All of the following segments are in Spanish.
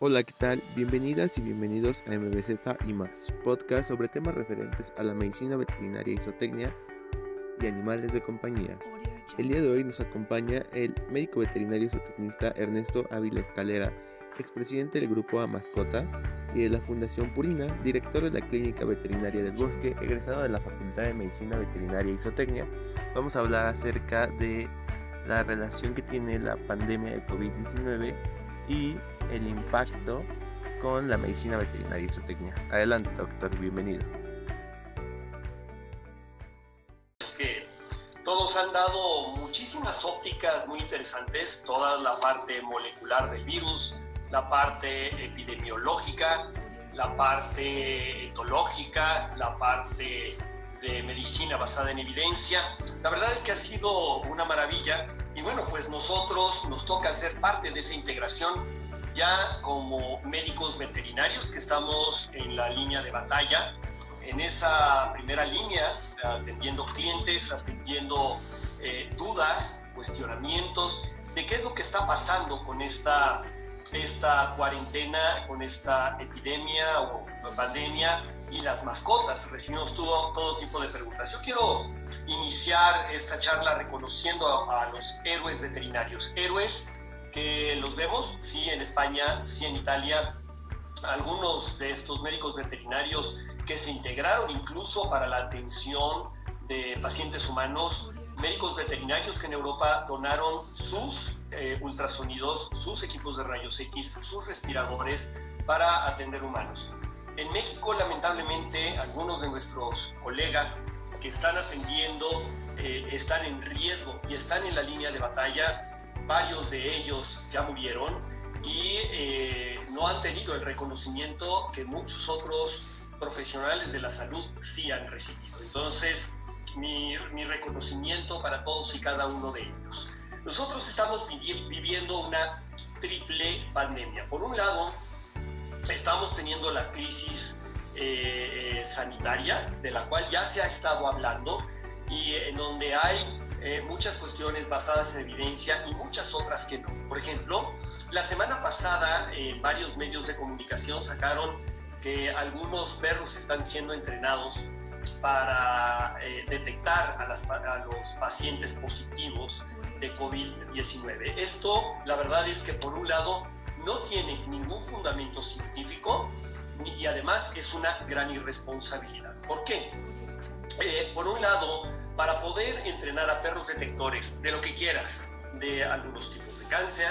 Hola, ¿qué tal? Bienvenidas y bienvenidos a MBZ y más, podcast sobre temas referentes a la medicina veterinaria y y animales de compañía. El día de hoy nos acompaña el médico veterinario zootecnista Ernesto Ávila Escalera, expresidente del grupo A Mascota y de la Fundación Purina, director de la Clínica Veterinaria del Bosque, egresado de la Facultad de Medicina Veterinaria y Zootecnia. Vamos a hablar acerca de la relación que tiene la pandemia de COVID-19 y el impacto con la medicina veterinaria y zootecnia. Adelante, doctor, bienvenido. todos han dado muchísimas ópticas muy interesantes, toda la parte molecular del virus, la parte epidemiológica, la parte etológica, la parte de medicina basada en evidencia. La verdad es que ha sido una maravilla y bueno, pues nosotros nos toca ser parte de esa integración ya como médicos veterinarios que estamos en la línea de batalla, en esa primera línea, atendiendo clientes, atendiendo eh, dudas, cuestionamientos de qué es lo que está pasando con esta, esta cuarentena, con esta epidemia o pandemia y las mascotas. Recibimos todo, todo tipo de preguntas. Yo quiero iniciar esta charla reconociendo a, a los héroes veterinarios. Héroes que los vemos, sí, en España, sí, en Italia. Algunos de estos médicos veterinarios que se integraron incluso para la atención de pacientes humanos, médicos veterinarios que en Europa donaron sus eh, ultrasonidos, sus equipos de rayos X, sus respiradores para atender humanos. En México, lamentablemente, algunos de nuestros colegas que están atendiendo eh, están en riesgo y están en la línea de batalla varios de ellos ya murieron y eh, no han tenido el reconocimiento que muchos otros profesionales de la salud sí han recibido. Entonces, mi, mi reconocimiento para todos y cada uno de ellos. Nosotros estamos viviendo una triple pandemia. Por un lado, estamos teniendo la crisis eh, sanitaria, de la cual ya se ha estado hablando, y en donde hay eh, muchas cuestiones basadas en evidencia y muchas otras que no. Por ejemplo, la semana pasada en varios medios de comunicación sacaron que algunos perros están siendo entrenados para eh, detectar a, a, los pacientes positivos de COVID-19. Esto, la verdad es que por un lado, no tiene ningún fundamento científico y además es una gran irresponsabilidad. ¿Por qué? Eh, por un lado, para poder entrenar a perros detectores de lo que quieras, de algunos tipos de cáncer,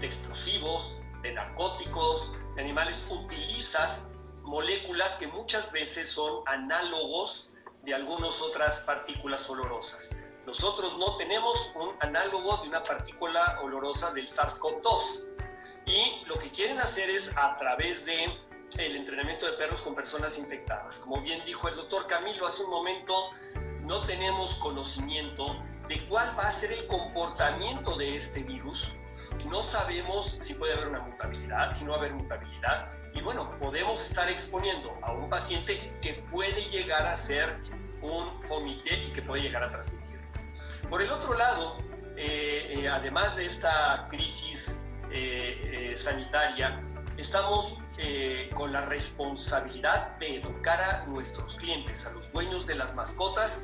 de explosivos, de narcóticos, de animales, utilizas moléculas que muchas veces son análogos de algunas otras partículas olorosas. Nosotros no tenemos un análogo de una partícula olorosa del SARS-CoV-2 y lo que quieren hacer es a través de el entrenamiento de perros con personas infectadas. Como bien dijo el doctor Camilo hace un momento, no tenemos conocimiento de cuál va a ser el comportamiento de este virus. No sabemos si puede haber una mutabilidad, si no va a haber mutabilidad. Y bueno, podemos estar exponiendo a un paciente que puede llegar a ser un fomite y que puede llegar a transmitir. Por el otro lado, eh, eh, además de esta crisis eh, sanitaria, estamos eh, con la responsabilidad de educar a nuestros clientes, a los dueños de las mascotas,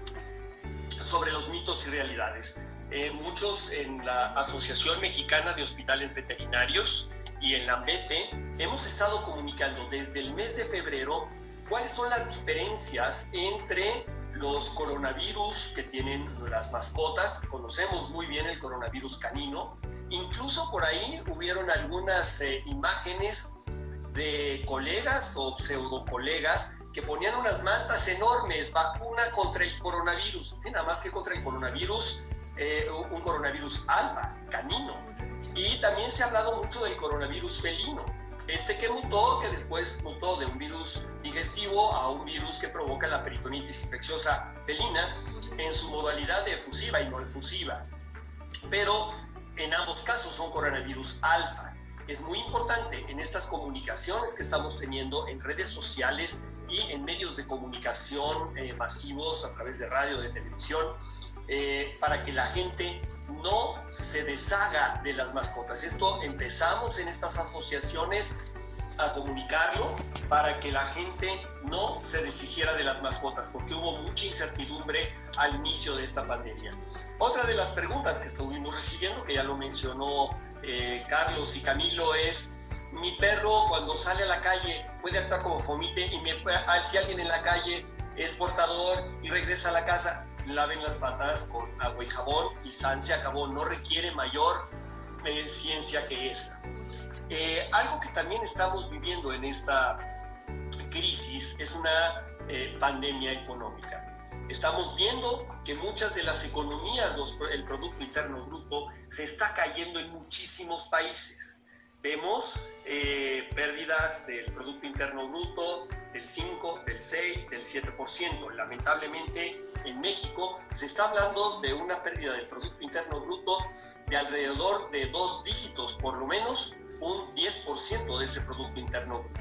sobre los mitos y realidades. Eh, muchos en la Asociación Mexicana de Hospitales Veterinarios y en la BP hemos estado comunicando desde el mes de febrero cuáles son las diferencias entre los coronavirus que tienen las mascotas. Conocemos muy bien el coronavirus canino. Incluso por ahí hubieron algunas eh, imágenes de colegas o pseudo colegas que ponían unas mantas enormes, vacuna contra el coronavirus, sí, nada más que contra el coronavirus, eh, un coronavirus alfa, canino. Y también se ha hablado mucho del coronavirus felino, este que mutó, que después mutó de un virus digestivo a un virus que provoca la peritonitis infecciosa felina en su modalidad de efusiva y no efusiva. Pero en ambos casos son coronavirus alfa es muy importante en estas comunicaciones que estamos teniendo en redes sociales y en medios de comunicación eh, masivos a través de radio, de televisión, eh, para que la gente no se deshaga de las mascotas. Esto empezamos en estas asociaciones a comunicarlo para que la gente no se deshiciera de las mascotas, porque hubo mucha incertidumbre al inicio de esta pandemia. Otra de las preguntas que estuvimos recibiendo, que ya lo mencionó eh, Carlos y Camilo, es, mi perro cuando sale a la calle puede actuar como fomite y me, ah, si alguien en la calle es portador y regresa a la casa, laven las patas con agua y jabón y san se acabó, no requiere mayor ciencia que esa. Eh, algo que también estamos viviendo en esta crisis es una eh, pandemia económica. Estamos viendo que muchas de las economías, el Producto Interno Bruto, se está cayendo en muchísimos países. Vemos eh, pérdidas del Producto Interno Bruto del 5, del 6, del 7%. Lamentablemente en México se está hablando de una pérdida del Producto Interno Bruto de alrededor de dos dígitos, por lo menos un 10% de ese Producto Interno Bruto.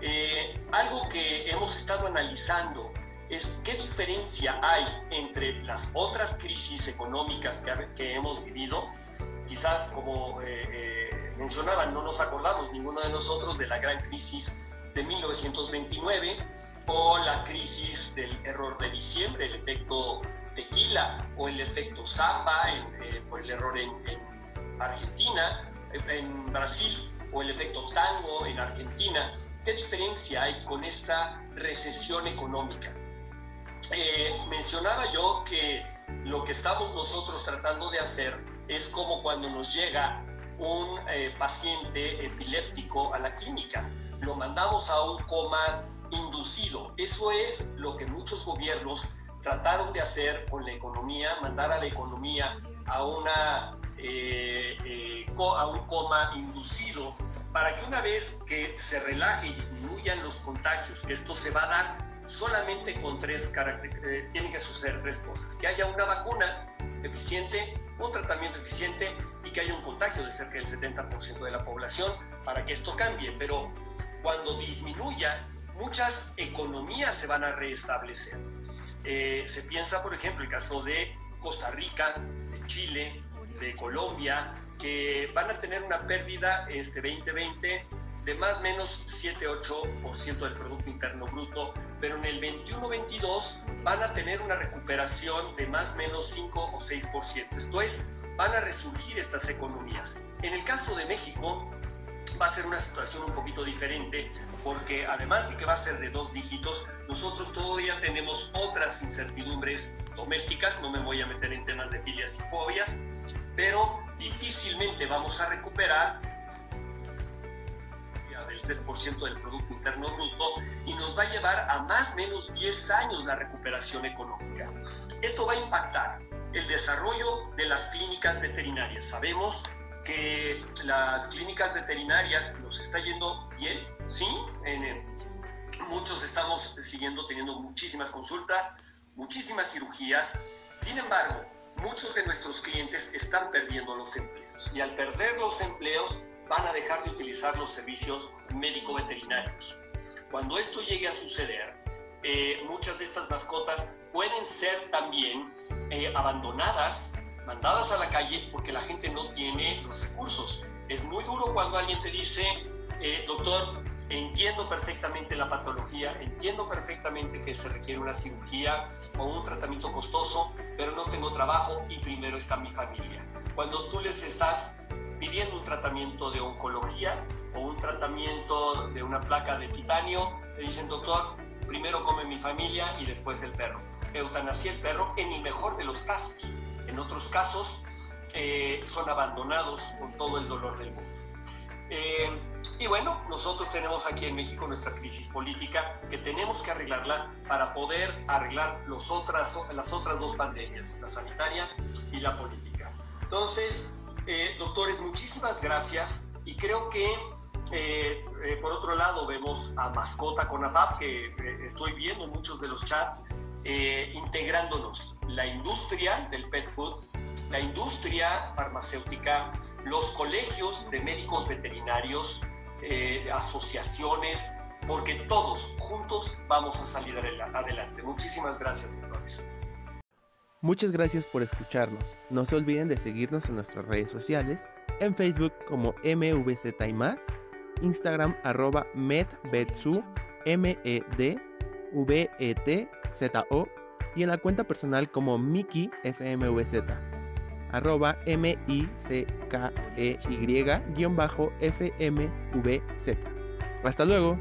Eh, algo que hemos estado analizando es qué diferencia hay entre las otras crisis económicas que, hemos vivido. Quizás, como eh, eh, mencionaban, no nos acordamos ninguno de nosotros de la gran crisis de 1929 o la crisis del error de diciembre, el efecto tequila o el efecto samba por el error en Argentina en Brasil o el efecto tango en Argentina, ¿qué diferencia hay con esta recesión económica? Eh, mencionaba yo que lo que estamos nosotros tratando de hacer es como cuando nos llega un eh, paciente epiléptico a la clínica, lo mandamos a un coma inducido. Eso es lo que muchos gobiernos trataron de hacer con la economía, mandar a la economía a una eh, eh, a un coma inducido para que una vez que se relaje y disminuyan los contagios, esto se va a dar solamente con tres características, eh, tienen que suceder tres cosas, que haya una vacuna eficiente, un tratamiento eficiente y que haya un contagio de cerca del 70% de la población para que esto cambie, pero cuando disminuya, muchas economías se van a restablecer. se piensa, por ejemplo, el caso de Costa Rica, de Chile, de Colombia, que van a tener una pérdida este 2020 de más o menos 7-8% del Producto Interno Bruto, pero en el 21-22 van a tener una recuperación de más o menos 5 o 6%. Esto es, van a resurgir estas economías. En el caso de México, va a ser una situación un poquito diferente porque además de que va a ser de dos dígitos, nosotros todavía tenemos otras incertidumbres domésticas, no me voy a meter en temas de filias y fobias, pero difícilmente vamos a recuperar 3% del Producto Interno Bruto y nos va a llevar a más o menos 10 años la recuperación económica. Esto va a impactar el desarrollo de las clínicas veterinarias. Sabemos que las clínicas veterinarias nos está yendo bien, sí, en, muchos estamos siguiendo teniendo muchísimas consultas, muchísimas cirugías. Sin embargo, muchos de nuestros clientes están perdiendo los empleos y al perder los empleos van a dejar de utilizar los servicios médico-veterinarios. Cuando esto llegue a suceder, eh, muchas de estas mascotas pueden ser también eh, abandonadas, mandadas a la calle porque la gente no tiene los recursos. Es muy duro cuando alguien te dice, eh, doctor, entiendo perfectamente la patología, entiendo perfectamente que se requiere una cirugía o un tratamiento costoso, pero no tengo trabajo y primero está mi familia. Cuando tú les estás pidiendo un tratamiento de oncología o un tratamiento de una placa de titanio, te dicen, doctor, primero come mi familia y después el perro. Eutanasia el perro en el mejor de los casos. En otros casos eh, son abandonados con todo el dolor del mundo. Eh, y bueno, nosotros tenemos aquí en México nuestra crisis política que tenemos que arreglarla para poder arreglar los otras, las otras dos pandemias, la sanitaria y la política. Entonces, eh, doctores, muchísimas gracias y creo que eh, eh, por otro lado vemos a Mascota con AFAP, que estoy viendo muchos de los chats, integrándonos la industria del pet food, la industria farmacéutica, los colegios de médicos veterinarios, eh, asociaciones, porque todos juntos vamos a salir adelante. Muchísimas gracias, doctores. Muchas gracias por escucharnos. No se olviden de seguirnos en nuestras redes sociales, en Facebook como MVZ y más, Instagram arroba medvetzu, M-E-D-V-E-T-Z-O, y en la cuenta personal como Miki FMVZ, arroba M-I-C-K-E-Y-FMVZ. Hasta luego.